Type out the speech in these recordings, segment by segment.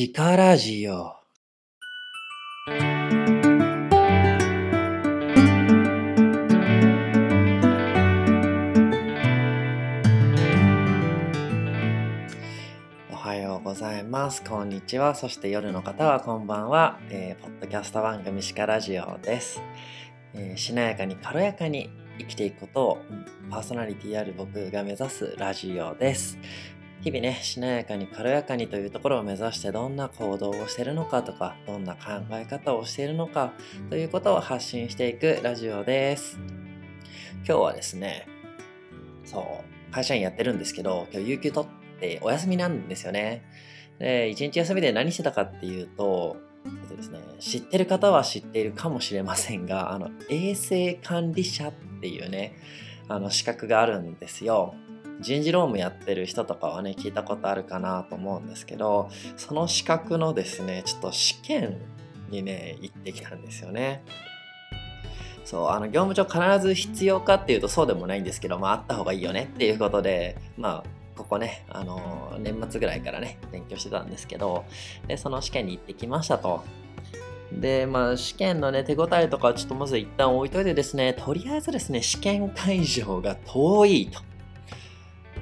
シカラジオ。おはようございます。こんにちは。そして夜の方はこんばんは。えーポッドキャスト番組シカラジオです、えーしなやかに軽やかに生きていくことをパーソナリティある僕が目指すラジオです。日々ね、しなやかに軽やかにというところを目指してどんな行動をしてるのかとか、どんな考え方をしているのかということを発信していくラジオです。今日はですね、そう、会社員やってるんですけど、今日有給取ってお休みなんですよね。で、一日休みで何してたかっていうと、えっとですね、知ってる方は知っているかもしれませんが、あの、衛生管理者っていうね、あの資格があるんですよ。人事労務やってる人とかはね聞いたことあるかなと思うんですけどその資格のですねちょっと試験にね行ってきたんですよねそうあの業務上必ず必要かっていうとそうでもないんですけどまああった方がいいよねっていうことでまあここね、あの年末ぐらいからね勉強してたんですけどでその試験に行ってきましたとで、まあ、試験のね、手応えとかちょっとまず一旦置いといてですね、とりあえずですね、試験会場が遠いと。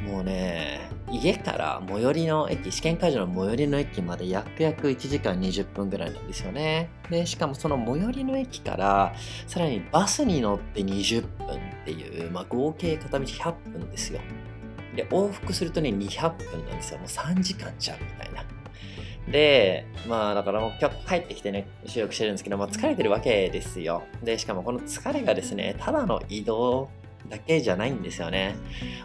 もうね、家から最寄りの駅、試験会場の最寄りの駅まで約約1時間20分ぐらいなんですよね。で、しかもその最寄りの駅から、さらにバスに乗って20分っていう、まあ、合計片道100分ですよ。で、往復するとね、200分なんですよ。もう3時間じゃんみたいな。で、まあだからもう今日帰ってきてね、収録してるんですけど、まあ、疲れてるわけですよ。で、しかもこの疲れがですね、ただの移動だけじゃないんですよね。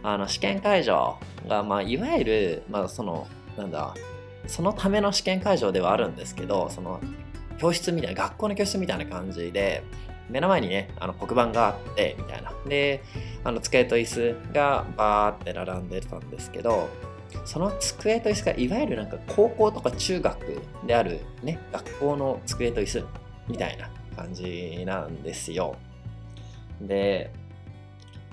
あの、試験会場が、まあ、いわゆる、まあ、その、なんだ、そのための試験会場ではあるんですけど、その、教室みたいな、学校の教室みたいな感じで、目の前にね、あの黒板があって、みたいな。で、あの机と椅子がバーって並んでたんですけど、その机と椅子がいわゆるなんか高校とか中学であるね、学校の机と椅子みたいな感じなんですよ。で、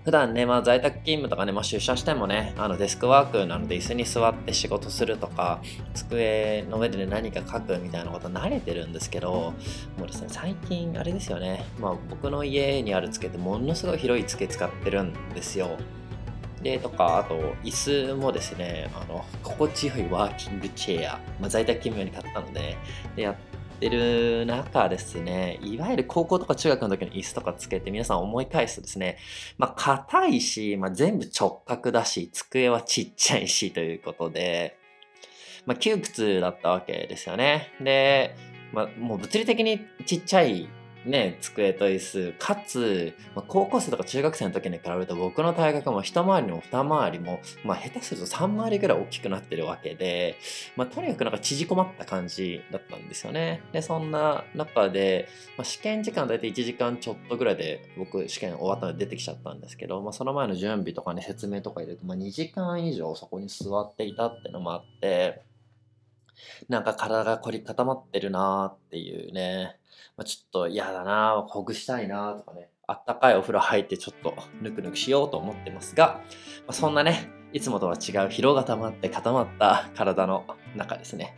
普段ね、まあ、在宅勤務とかね、まあ、出社してもね、あのデスクワークなので椅子に座って仕事するとか、机の上で、ね、何か書くみたいなこと慣れてるんですけど、もうですね、最近あれですよね、まあ、僕の家にある机ってものすごい広い机使ってるんですよ。で、とか、あと、椅子もですね、あの、心地よいワーキングチェア、まあ、在宅勤務用に買ったので、で、やってる中ですね、いわゆる高校とか中学の時の椅子とかつけて皆さん思い返すとですね、まあ、硬いし、まあ、全部直角だし、机はちっちゃいしということで、まあ、窮屈だったわけですよね。で、まあ、もう物理的にちっちゃいね、机と椅子、かつ、まあ、高校生とか中学生の時に比べると僕の体格も一回りも二回りも、まあ、下手すると3回りぐらい大きくなってるわけで、まあ、とにかくなんか縮こまった感じだったんですよね。で、そんな中で、まあ、試験時間大体1時間ちょっとぐらいで僕試験終わったので出てきちゃったんですけど、まあ、その前の準備とかね、説明とか入れると、まあ、2時間以上そこに座っていたってのもあって、なんか体が凝り固まってるなーっていうね、まあ、ちょっと嫌だなー、ほぐしたいなーとかね、あったかいお風呂入ってちょっとぬくぬくしようと思ってますが、まあ、そんなね、いつもとは違う疲労が溜まって固まった体の中ですね、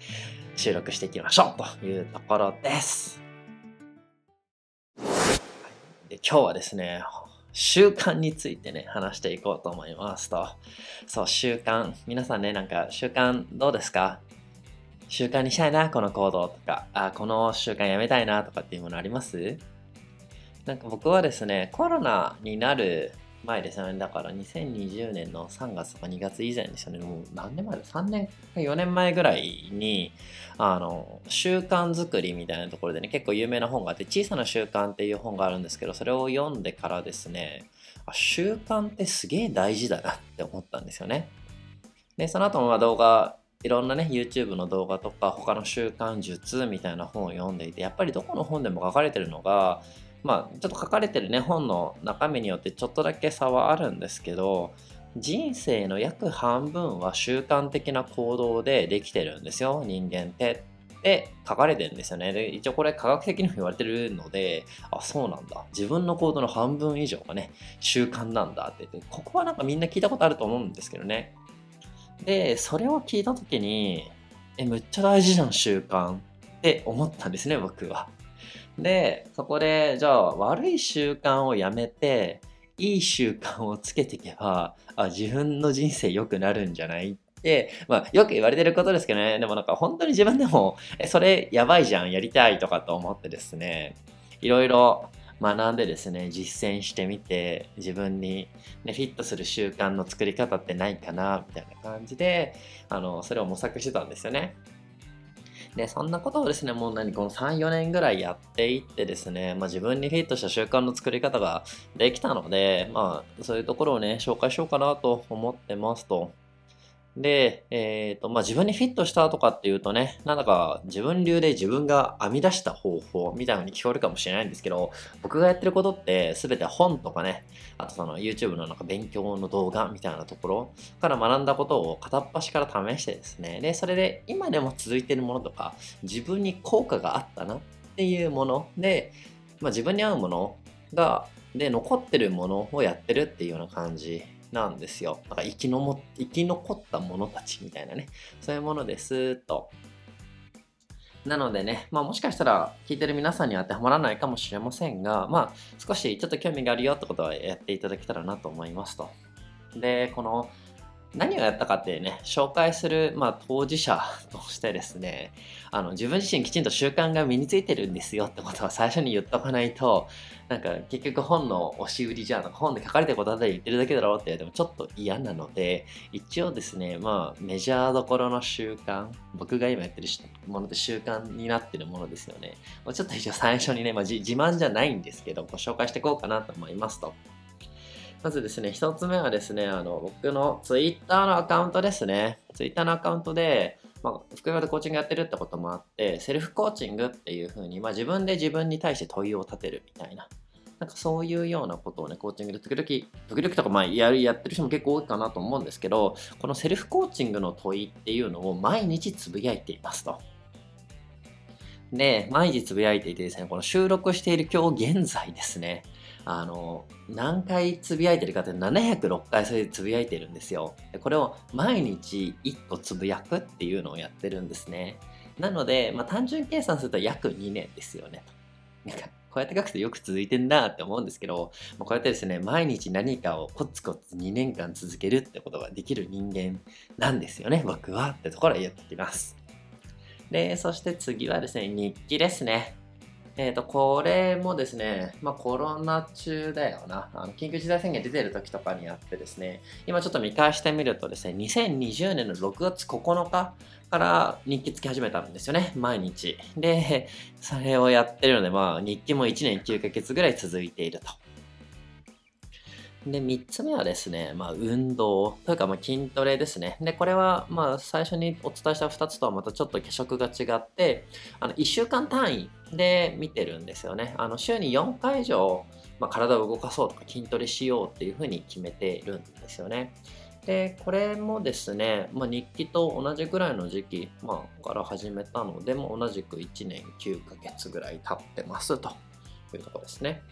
収録していきましょうというところです。で今日はですね、習慣についてね、話していこうと思いますと。そう、習慣。皆さんね、なんか習慣どうですか？習慣にしたいな、この行動とか、あ、この習慣やめたいなとかっていうものあります？なんか僕はですね、コロナになる前ですよね。だから2020年の3月とか2月以前ですよね。もう何年前だ ?3 年か4年前ぐらいに、あの、習慣作りみたいなところでね、結構有名な本があって、小さな習慣っていう本があるんですけど、それを読んでからですね、あ習慣ってすげえ大事だなって思ったんですよね。で、その後も動画、いろんなね、YouTube の動画とか、他の習慣術みたいな本を読んでいて、やっぱりどこの本でも書かれてるのが、まあ、ちょっと書かれてるね、本の中身によってちょっとだけ差はあるんですけど、人生の約半分は習慣的な行動でできてるんですよ、人間って。って書かれてるんですよね。で、一応これ科学的にも言われてるので、あ、そうなんだ。自分の行動の半分以上がね、習慣なんだってって、ここはなんかみんな聞いたことあると思うんですけどね。で、それを聞いたときに、え、むっちゃ大事じゃん、習慣って思ったんですね、僕は。で、そこで、じゃあ悪い習慣をやめて、いい習慣をつけていけば、あ、自分の人生良くなるんじゃないって、まあ、よく言われてることですけどね、でもなんか本当に自分でも、え、それやばいじゃん、やりたいとかと思ってですね、いろいろ学んでですね、実践してみて、自分に、ね、フィットする習慣の作り方ってないかな、みたいな感じで、あの、それを模索してたんですよね。で、そんなことをですね、もう何、この3、4年ぐらいやっていってですね、まあ、自分にフィットした習慣の作り方ができたので、まあ、そういうところをね、紹介しようかなと思ってますと。で、えっ、ー、と、まあ、自分にフィットしたとかっていうとね、なんだか自分流で自分が編み出した方法みたいなのに聞こえるかもしれないんですけど、僕がやってることって全て本とかね、あとその YouTube のなんか勉強の動画みたいなところから学んだことを片っ端から試してですね、で、それで今でも続いてるものとか、自分に効果があったなっていうもので、まあ、自分に合うものが、で、残ってるものをやってるっていうような感じなんですよ。だから生きのも生き残った者たちみたいなね、そういうものですと。なのでね、まあもしかしたら聞いてる皆さんには当てはまらないかもしれませんが、まあ少しちょっと興味があるよってことはやっていただけたらなと思いますと。で、この何をやったかってね、紹介する、まあ、当事者としてですね、あの、自分自身きちんと習慣が身についてるんですよってことは最初に言っとかないと、なんか結局本の押し売りじゃんとか本で書かれてることだけ言ってるだけだろうって言われてもちょっと嫌なので、一応ですね、まあ、メジャーどころの習慣、僕が今やってるもので習慣になってるものですよね。ちょっと一応最初にね、まあ、自慢じゃないんですけど、ご紹介していこうかなと思いますと。まずですね、一つ目はですね、あの、僕のツイッターのアカウントですね。ツイッターのアカウントで、まあ、副業でコーチングやってるってこともあって、セルフコーチングっていう風に、まあ、自分で自分に対して問いを立てるみたいな。なんかそういうようなことをね、コーチングで時々、時々とかまあやる、やってる人も結構多いかなと思うんですけど、このセルフコーチングの問いっていうのを毎日つぶやいていますと。で、毎日つぶやいていてですね、この収録している今日現在ですね、あの、何回つぶやいてるかって706回それでつぶやいてるんですよ。これを毎日1個つぶやくっていうのをやってるんですね。なので、まあ、単純計算すると約2年ですよね。なんかこうやって書くとよく続いてんなって思うんですけど、まあ、こうやってですね、毎日何かをコツコツ2年間続けるってことができる人間なんですよね、僕はってところを言ってきます。で、そして次はですね、日記ですね。えっ、ー、と、これもですね、まあコロナ中だよな。あの緊急事態宣言出てる時とかにあってですね、今ちょっと見返してみるとですね、2020年の6月9日から日記つき始めたんですよね、毎日。で、それをやってるので、まあ日記も1年9ヶ月ぐらい続いていると。で、3つ目はですね、まあ、運動というか、ま、筋トレですね。で、これは、まあ、最初にお伝えした2つとはまたちょっと化色が違って、あの、1週間単位で見てるんですよね。あの、週に4回以上、まあ、体を動かそうとか筋トレしようっていうふうに決めてるんですよね。で、これもですね、まあ、日記と同じぐらいの時期、まあ、から始めたので、も同じく1年9ヶ月ぐらい経ってますというところですね。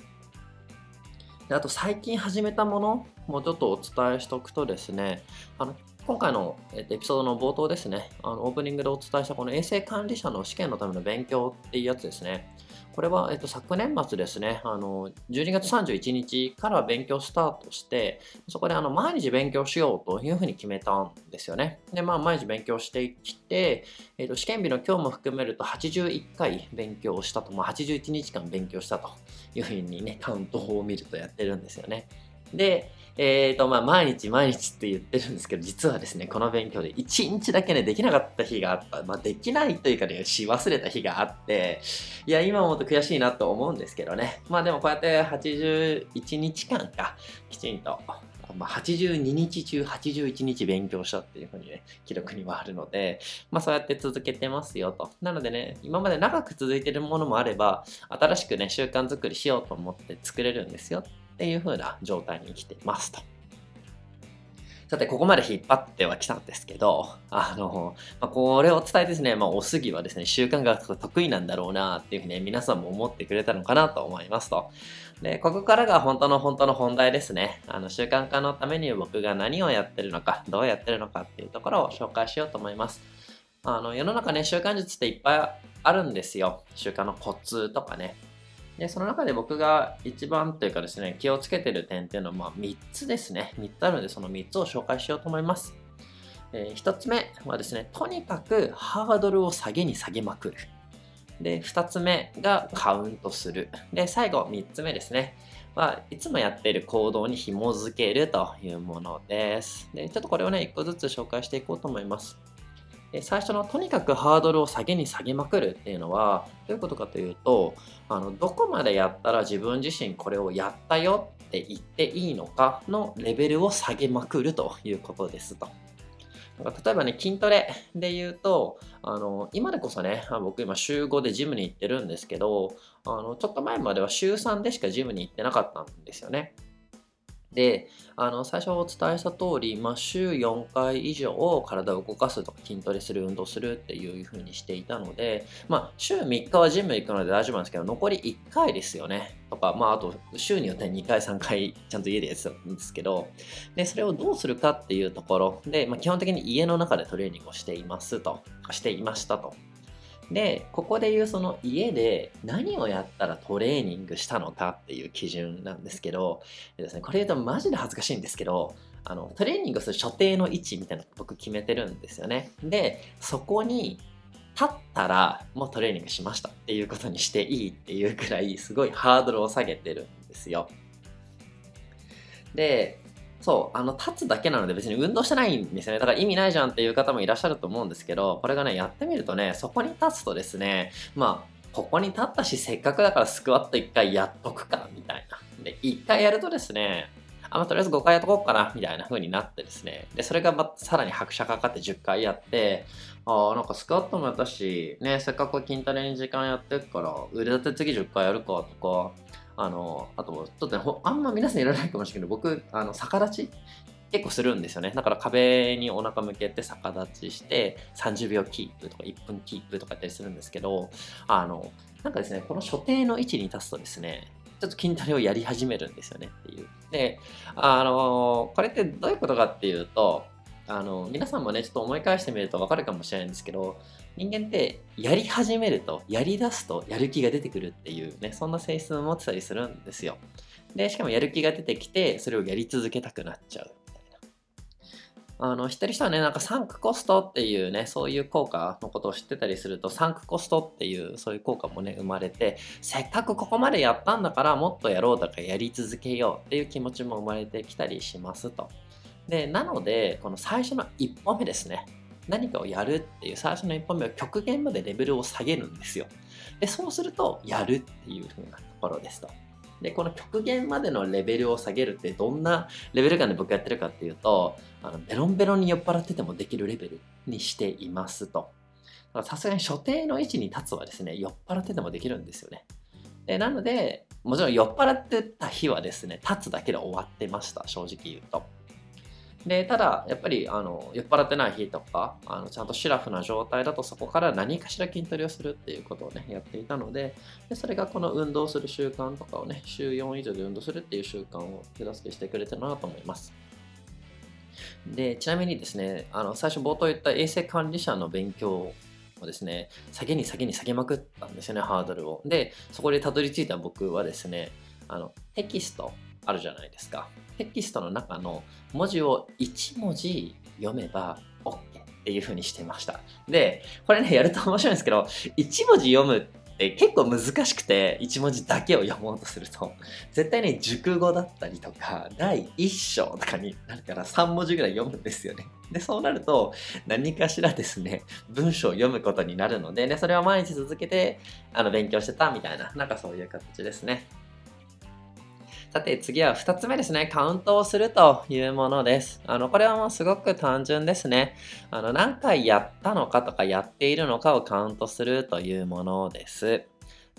であと最近始めたものもちょっとお伝えしておくとですね、あの今回の、エピソードの冒頭ですね、あのオープニングでお伝えしたこの衛生管理者の試験のための勉強っていうやつですね。これは、えっと、昨年末ですね、あの、12月31日から勉強スタートして、そこであの、毎日勉強しようというふうに決めたんですよね。で、まあ、毎日勉強してきて、えっと、試験日の今日も含めると81回勉強したと、まあ、81日間勉強したというふうにね、カウントを見るとやってるんですよね。で、えっ、ー、と、まあ、毎日毎日って言ってるんですけど、実はですね、この勉強で1日だけね、できなかった日があった。まあ、できないというかね、し忘れた日があって、いや、今思うと悔しいなと思うんですけどね。まあ、でもこうやって81日間か、きちんと、まあ、82日中81日勉強したっていうふうにね、記録にはあるので、まあそうやって続けてますよと。なのでね、今まで長く続いてるものもあれば、新しくね、習慣作りしようと思って作れるんですよっていう風な状態に来てますと。さて、ここまで引っ張ってはきたんですけど、あの、まあ、これを伝えてですね、まあ、おすぎはですね、習慣が得意なんだろうなっていうふうに、ね、皆さんも思ってくれたのかなと思いますと。で、ここからが本当の本当の本題ですね。あの、習慣化のために僕が何をやってるのか、どうやってるのかっていうところを紹介しようと思います。あの世の中ね、習慣術っていっぱいあるんですよ。習慣のコツとかね。で、その中で僕が一番というかですね、気をつけてる点っていうのは、まあ、3つですね。3つあるので、その3つを紹介しようと思います。えー、1つ目はですね、とにかくハードルを下げに下げまくる。で、2つ目がカウントする。で、最後、3つ目ですね。はいつもやっている行動に紐づけるというものです。で、ちょっとこれをね、1個ずつ紹介していこうと思います。で最初のとにかくハードルを下げに下げまくるっていうのはどういうことかというとあのどこまでやったら自分自身これをやったよって言っていいのかのレベルを下げまくるということですと。例えばね、筋トレで言うと、あの、今でこそね、僕今週5でジムに行ってるんですけど、あの、ちょっと前までは週3でしかジムに行ってなかったんですよね。で、あの、最初お伝えした通り、まあ、週4回以上体を動かすとか筋トレする、運動するっていう風にしていたので、まあ、週3日はジム行くので大丈夫なんですけど、残り1回ですよね。とか、まあ、あと、週によって2回、3回、ちゃんと家でやってたんですけど、で、それをどうするかっていうところで、まあ、基本的に家の中でトレーニングをしていますと、していましたと。で、ここで言うその家で何をやったらトレーニングしたのかっていう基準なんですけど、ですね、これ言うとマジで恥ずかしいんですけど、あのトレーニングする所定の位置みたいなの僕決めてるんですよね。で、そこに立ったらもうトレーニングしましたっていうことにしていいっていうくらいすごいハードルを下げてるんですよ。で、そう、あの、立つだけなので別に運動してないんですよね。だから意味ないじゃんっていう方もいらっしゃると思うんですけど、これがね、やってみるとね、そこに立つとですね、まあ、ここに立ったし、せっかくだからスクワット1回やっとくか、みたいな。で、1回やるとですね、あ、まあ、とりあえず5回やっとこうかな、みたいな風になってですね。で、それがまさらに拍車かかって10回やって、ああ、なんかスクワットもやったし、ね、せっかく筋トレに時間やってるから、腕立て次10回やるかとか、あの、あと、ちょっとね、あんま皆さんいらないかもしれないけど、僕、あの、逆立ち？結構するんですよね。だから壁にお腹向けて逆立ちして30秒キープとか1分キープとかやったりするんですけど、あの、なんかですね、この所定の位置に立つとですね、ちょっと筋トレをやり始めるんですよねっていう。で、あの、これってどういうことかっていうと、あの、皆さんもね、ちょっと思い返してみるとわかるかもしれないんですけど、人間ってやり始めると、やり出すとやる気が出てくるっていうね、そんな性質を持ってたりするんですよ。で、しかもやる気が出てきて、それをやり続けたくなっちゃう。あの、知ってる人はね、なんかサンクコストっていうね、そういう効果のことを知ってたりすると、サンクコストっていうそういう効果もね、生まれて、せっかくここまでやったんだからもっとやろうとかやり続けようっていう気持ちも生まれてきたりしますと。で、なので、この最初の一歩目ですね。何かをやるっていう最初の一歩目は極限までレベルを下げるんですよ。で、そうすると、やるっていう風なところですと。で、この極限までのレベルを下げるってどんなレベル感で僕やってるかっていうと、あのベロンベロンに酔っ払っててもできるレベルにしていますと。さすがに所定の位置に立つはですね、酔っ払っててもできるんですよね。でなので、もちろん酔っ払ってた日はですね、立つだけで終わってました、正直言うと。でただやっぱりあの酔っ払ってない日とかあのちゃんとシラフな状態だとそこから何かしら筋トレをするっていうことをねやっていたのででそれがこの運動する習慣とかをね週4以上で運動するっていう習慣を手助けしてくれてるなと思います。でちなみにですねあの最初冒頭言った衛生管理者の勉強をですね下げに下げに下げまくったんですよねハードルを。でそこでたどり着いた僕はですねあのテキストあるじゃないですか。テキストの中の文字を1文字読めば OK っていう風にしてました。で、これね、やると面白いんですけど、1文字読むって結構難しくて、1文字だけを読もうとすると、絶対ね、熟語だったりとか、第1章とかになるから3文字ぐらい読むんですよね。で、そうなると、何かしらですね、文章を読むことになるので、ね、それを毎日続けて、あの、勉強してたみたいな、なんかそういう形ですね。さて次は2つ目ですね。カウントをするというものです。あの、これはもうすごく単純ですね。あの、何回やったのかとかやっているのかをカウントするというものです。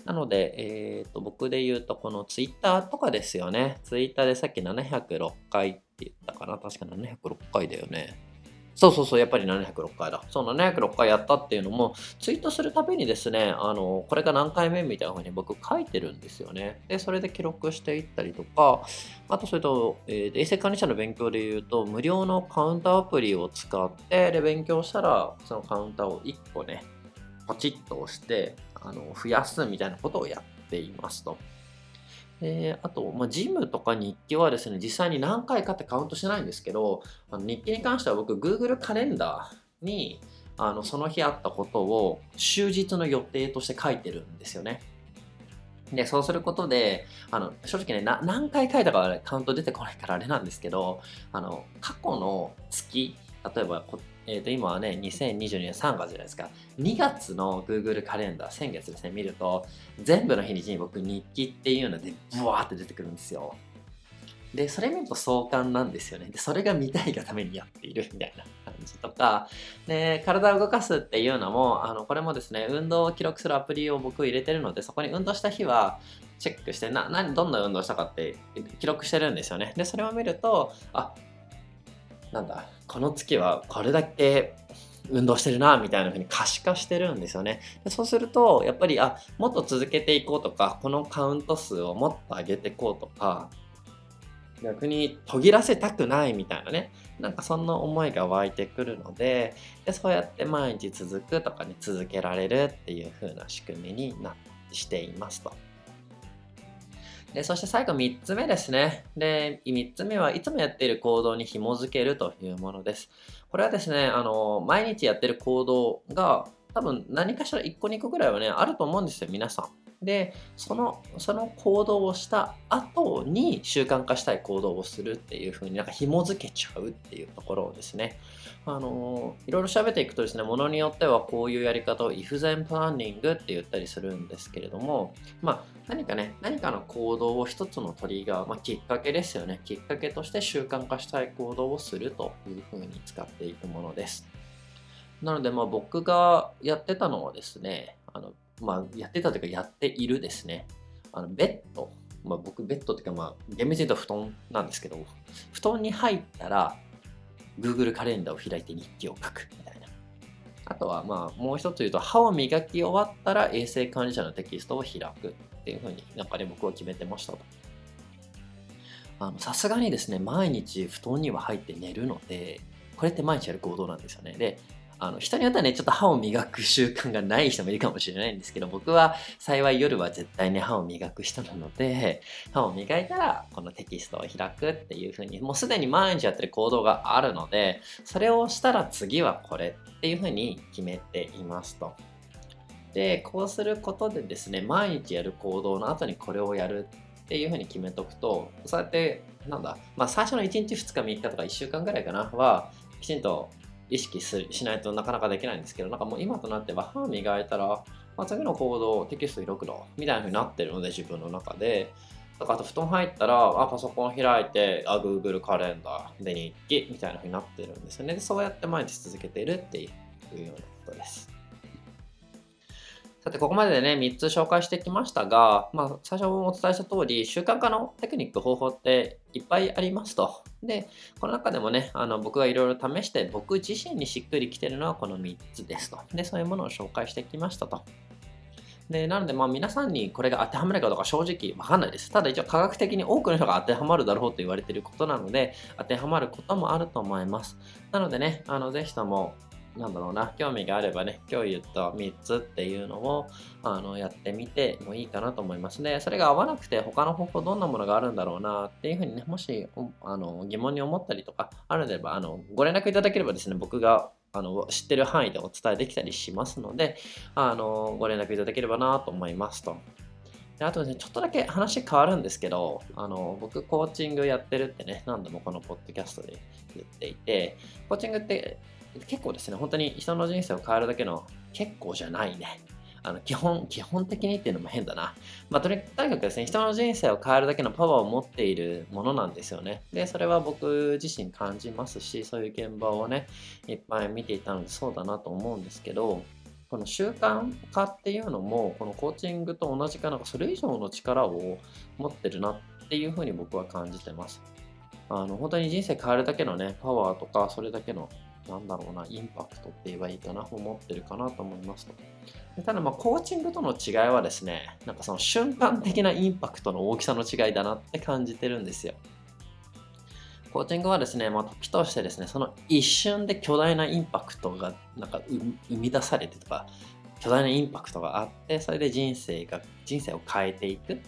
なので、えーと、僕で言うと、この Twitter とかですよね。Twitter でさっき706回って言ったかな。確か706回だよね。そうそうそう、やっぱり706回だ。そう、706回やったっていうのも、ツイートするたびにですね、あの、これが何回目みたいな風に僕書いてるんですよね。で、それで記録していったりとか、あとそれと、えー、衛生管理者の勉強で言うと、無料のカウンターアプリを使って、で、勉強したら、そのカウンターを1個ね、ポチッと押して、あの、増やすみたいなことをやっていますと。であと、まあ、ジムとか日記はですね、実際に何回かってカウントしてないんですけど、あの日記に関しては僕、Google カレンダーにあのその日あったことを終日の予定として書いてるんですよね。で、そうすることで、あの正直ね何回書いたかはカウント出てこないからあれなんですけど、あの過去の月、例えばえー、と今はね、2022年3月じゃないですか。2月の Google カレンダー、先月ですね、見ると、全部の日にちに僕日記っていうので、ブワーって出てくるんですよ。で、それ見ると壮観なんですよね。で、それが見たいがためにやっているみたいな感じとか、で、体を動かすっていうのも、あの、これもですね、運動を記録するアプリを僕入れてるので、そこに運動した日は、チェックして、な、何、どんな運動したかって記録してるんですよね。で、それを見ると、あ、なんだ、この月はこれだけ運動してるなみたいな風に可視化してるんですよねでそうするとやっぱりあもっと続けていこうとかこのカウント数をもっと上げていこうとか逆に途切らせたくないみたいなねなんかそんな思いが湧いてくるのででそうやって毎日続くとかに続けられるっていう風な仕組みになしていますと。でそして最後3つ目ですね。で、3つ目はいつもやっている行動に紐づけるというものです。これはですね、あの、毎日やってる行動が多分何かしら1個2個ぐらいはね、あると思うんですよ、皆さん。で、その、その行動をした後に習慣化したい行動をするっていう風になんか紐づけちゃうっていうところをですね、あのいろいろ調べていくとですね、ものによってはこういうやり方を if then planning って言ったりするんですけれども、まあ何かね、何かの行動を一つのトリガー、まあ、きっかけですよね。きっかけとして習慣化したい行動をするという風に使っていくものです。なので、まあ僕がやってたのはですね、あのまあ、やってたというかやっているですね、あのベッド、まあ、僕ベッドっていうか、まあ、厳密に言うと布団なんですけど、布団に入ったら、Google カレンダーを開いて日記を書くみたいな。あとは、まあ、もう一つ言うと、歯を磨き終わったら衛生管理者のテキストを開くっていうふうになんかね、僕は決めてましたと。さすがにですね、毎日布団には入って寝るので、これって毎日やる行動なんですよね。で、あの人によってはね、ちょっと歯を磨く習慣がない人もいるかもしれないんですけど、僕は幸い夜は絶対に歯を磨く人なので、歯を磨いたらこのテキストを開くっていう風に、もうすでに毎日やってる行動があるので、それをしたら次はこれっていう風に決めていますと。で、こうすることでですね、毎日やる行動の後にこれをやるっていう風に決めとくと、そうやって、なんだ、まあ最初の1日2日3日とか1週間ぐらいかなは、きちんと意識しないとなかなかできないんですけど、なんかもう今となっては歯磨いたら、まあ、次の行動テキスト開くのみたいな風になってるので、自分の中で。だからあと布団入ったら、あ、パソコン開いて、あ、Google カレンダーで日記みたいな風になってるんですよね。でそうやって毎日続けているっていうようなことです。さて、ここまででね、3つ紹介してきましたが、まあ、最初もお伝えした通り、習慣化のテクニック、方法っていっぱいありますと。で、この中でもね、あの僕がいろいろ試して、僕自身にしっくりきてるのはこの3つですと。で、そういうものを紹介してきましたと。で、なので、まあ皆さんにこれが当てはまるかどうか正直わかんないです。ただ一応科学的に多くの人が当てはまるだろうと言われていることなので、当てはまることもあると思います。なのでね、あの、ぜひともなんだろうな、興味があればね、今日言った3つっていうのをあのやってみてもいいかなと思いますね。それが合わなくて他の方法どんなものがあるんだろうなっていうふうにね、もしあの疑問に思ったりとかあるればあのご連絡いただければですね、僕があの知ってる範囲でお伝えできたりしますので、あのご連絡いただければなと思いますと。であとですね、ちょっとだけ話変わるんですけど、あの僕、コーチングやってるってね、何度もこのポッドキャストで言っていて、コーチングって結構ですね、本当に人の人生を変えるだけの結構じゃないね。あの基本、基本的にっていうのも変だな。まあ、とにかくですね、人の人生を変えるだけのパワーを持っているものなんですよね。で、それは僕自身感じますし、そういう現場をね、いっぱい見ていたのでそうだなと思うんですけど、この習慣化っていうのも、このコーチングと同じかなんかそれ以上の力を持ってるなっていうふうに僕は感じてます。あの本当に人生変えるだけのね、パワーとか、それだけのなんだろうな、インパクトって言えばいいかな、思ってるかなと思いますと。ただまあコーチングとの違いはですね、なんかその瞬間的なインパクトの大きさの違いだなって感じてるんですよ。コーチングはですね、まあ、時としてですね、その一瞬で巨大なインパクトがなんか生み出されてとか、巨大なインパクトがあって、それで人生が、人生を変えていくっ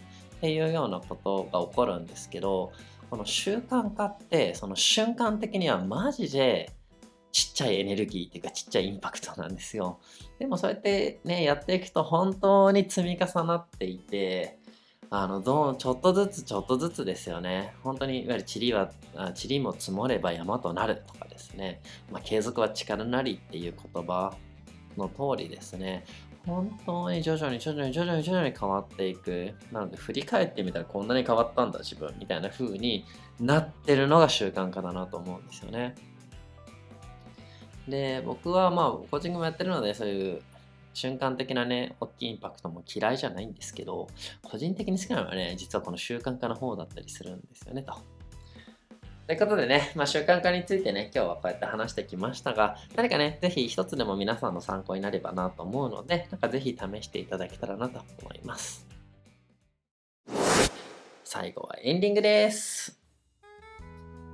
ていうようなことが起こるんですけど、この習慣化って、その瞬間的にはマジでちっちゃいエネルギーっていうかちっちゃいインパクトなんですよ。でもそうやってね、やっていくと本当に積み重なっていて、あの、どう、ちょっとずつちょっとずつですよね。本当に、いわゆる塵は、塵も積もれば山となるとかですね。まあ、継続は力なりっていう言葉の通りですね。本当に徐々に徐々に徐々に徐々に変わっていく。なので、振り返ってみたらこんなに変わったんだ自分みたいな風になってるのが習慣化だなと思うんですよね。で、僕はまあ、コーチングもやってるので、そういう瞬間的なね、大きいインパクトも嫌いじゃないんですけど、個人的に好きなのはね、実はこの習慣化の方だったりするんですよね、と。ということでね、まあ、習慣化についてね、今日はこうやって話してきましたが、何かね、ぜひ一つでも皆さんの参考になればなと思うので、なんかぜひ試していただけたらなと思います。最後はエンディングです。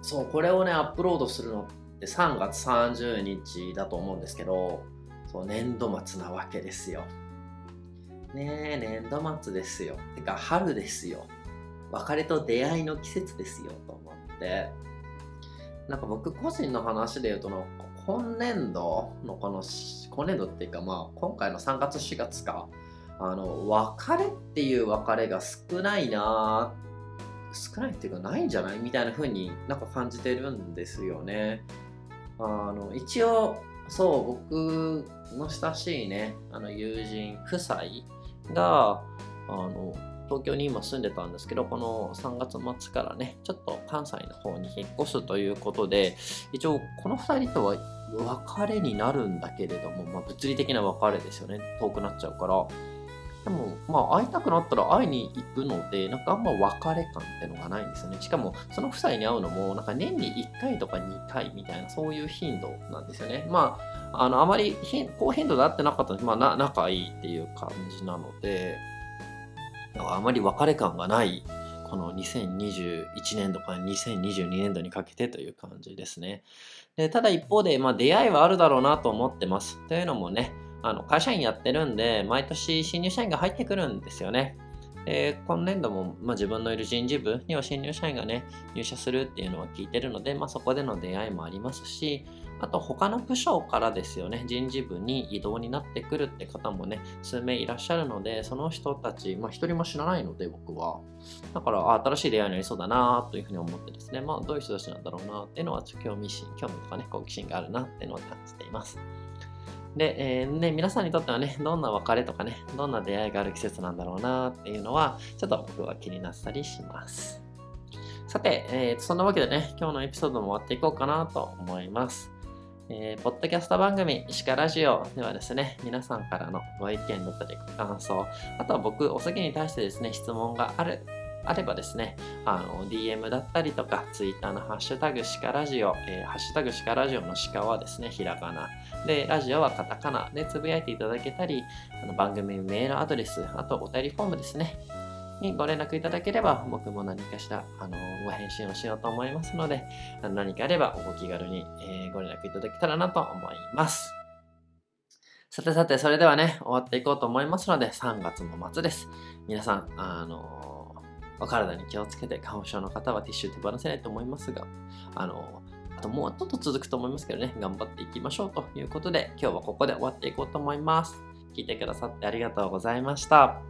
そう、これをね、アップロードするのって3月30日だと思うんですけど、そう年度末なわけですよ。ねえ、年度末ですよ。てか、春ですよ。別れと出会いの季節ですよ、と思って。なんか僕個人の話で言うと、今年度のこの、今年度っていうかまあ、今回の3月4月か、あの、別れっていう別れが少ないな少ないっていうかないんじゃない？みたいな風になんか感じてるんですよね。あの、一応、そう、僕の親しいね、あの友人夫妻が、あの、東京に今住んでたんですけど、この3月末からね、ちょっと関西の方に引っ越すということで、一応この2人とは別れになるんだけれども、まあ、物理的な別れですよね。遠くなっちゃうから。でも、まあ、会いたくなったら会いに行くので、なんかあんま別れ感ってのがないんですよね。しかも、その夫妻に会うのも、なんか年に1回とか2回みたいな、そういう頻度なんですよね。まあ、あの、あまり高頻度で会ってなかったので、まあ、仲いいっていう感じなので、あまり別れ感がない、この2021年度から2022年度にかけてという感じですね。でただ一方で、まあ、出会いはあるだろうなと思ってます。というのもね、あの会社員やってるんで、毎年新入社員が入ってくるんですよね。で今年度も、まあ、自分のいる人事部には新入社員がね、入社するっていうのは聞いてるので、まあ、そこでの出会いもありますし、あと他の部署からですよね、人事部に異動になってくるって方もね、数名いらっしゃるので、その人たち、まあ一人も知らないので僕は。だから、新しい出会いになりそうだなというふうに思ってですね、まあどういう人たちなんだろうなっていうのは、興味心、興味とかね、好奇心があるなっていうのを感じています。で、えー、ね、皆さんにとってはね、どんな別れとかね、どんな出会いがある季節なんだろうなっていうのは、ちょっと僕は気になったりします。さて、えー、そんなわけでね、今日のエピソードも終わっていこうかなと思います。えー、ポッドキャスト番組、石川ラジオではですね、皆さんからのご意見だったりご感想、あとは僕、お酒に対してですね、質問があるあればですね、あの、DM だったりとか、Twitter のハッシュタグシカラジオ、えー、ハッシュタグシカラジオの鹿はですね、ひらがな。で、ラジオはカタカナでつぶやいていただけたり、あの番組メールアドレス、あとお便りフォームですね。にご連絡いただければ、僕も何かしら、あの、ご返信をしようと思いますので、何かあればご気軽に、えー、ご連絡いただけたらなと思います。さてさて、それではね、終わっていこうと思いますので、3月の末です。皆さん、あのお体に気をつけて、花粉症の方はティッシュ手放せないと思いますが、あの、あともうちょっと続くと思いますけどね、頑張っていきましょうということで、今日はここで終わっていこうと思います。聞いてくださってありがとうございました。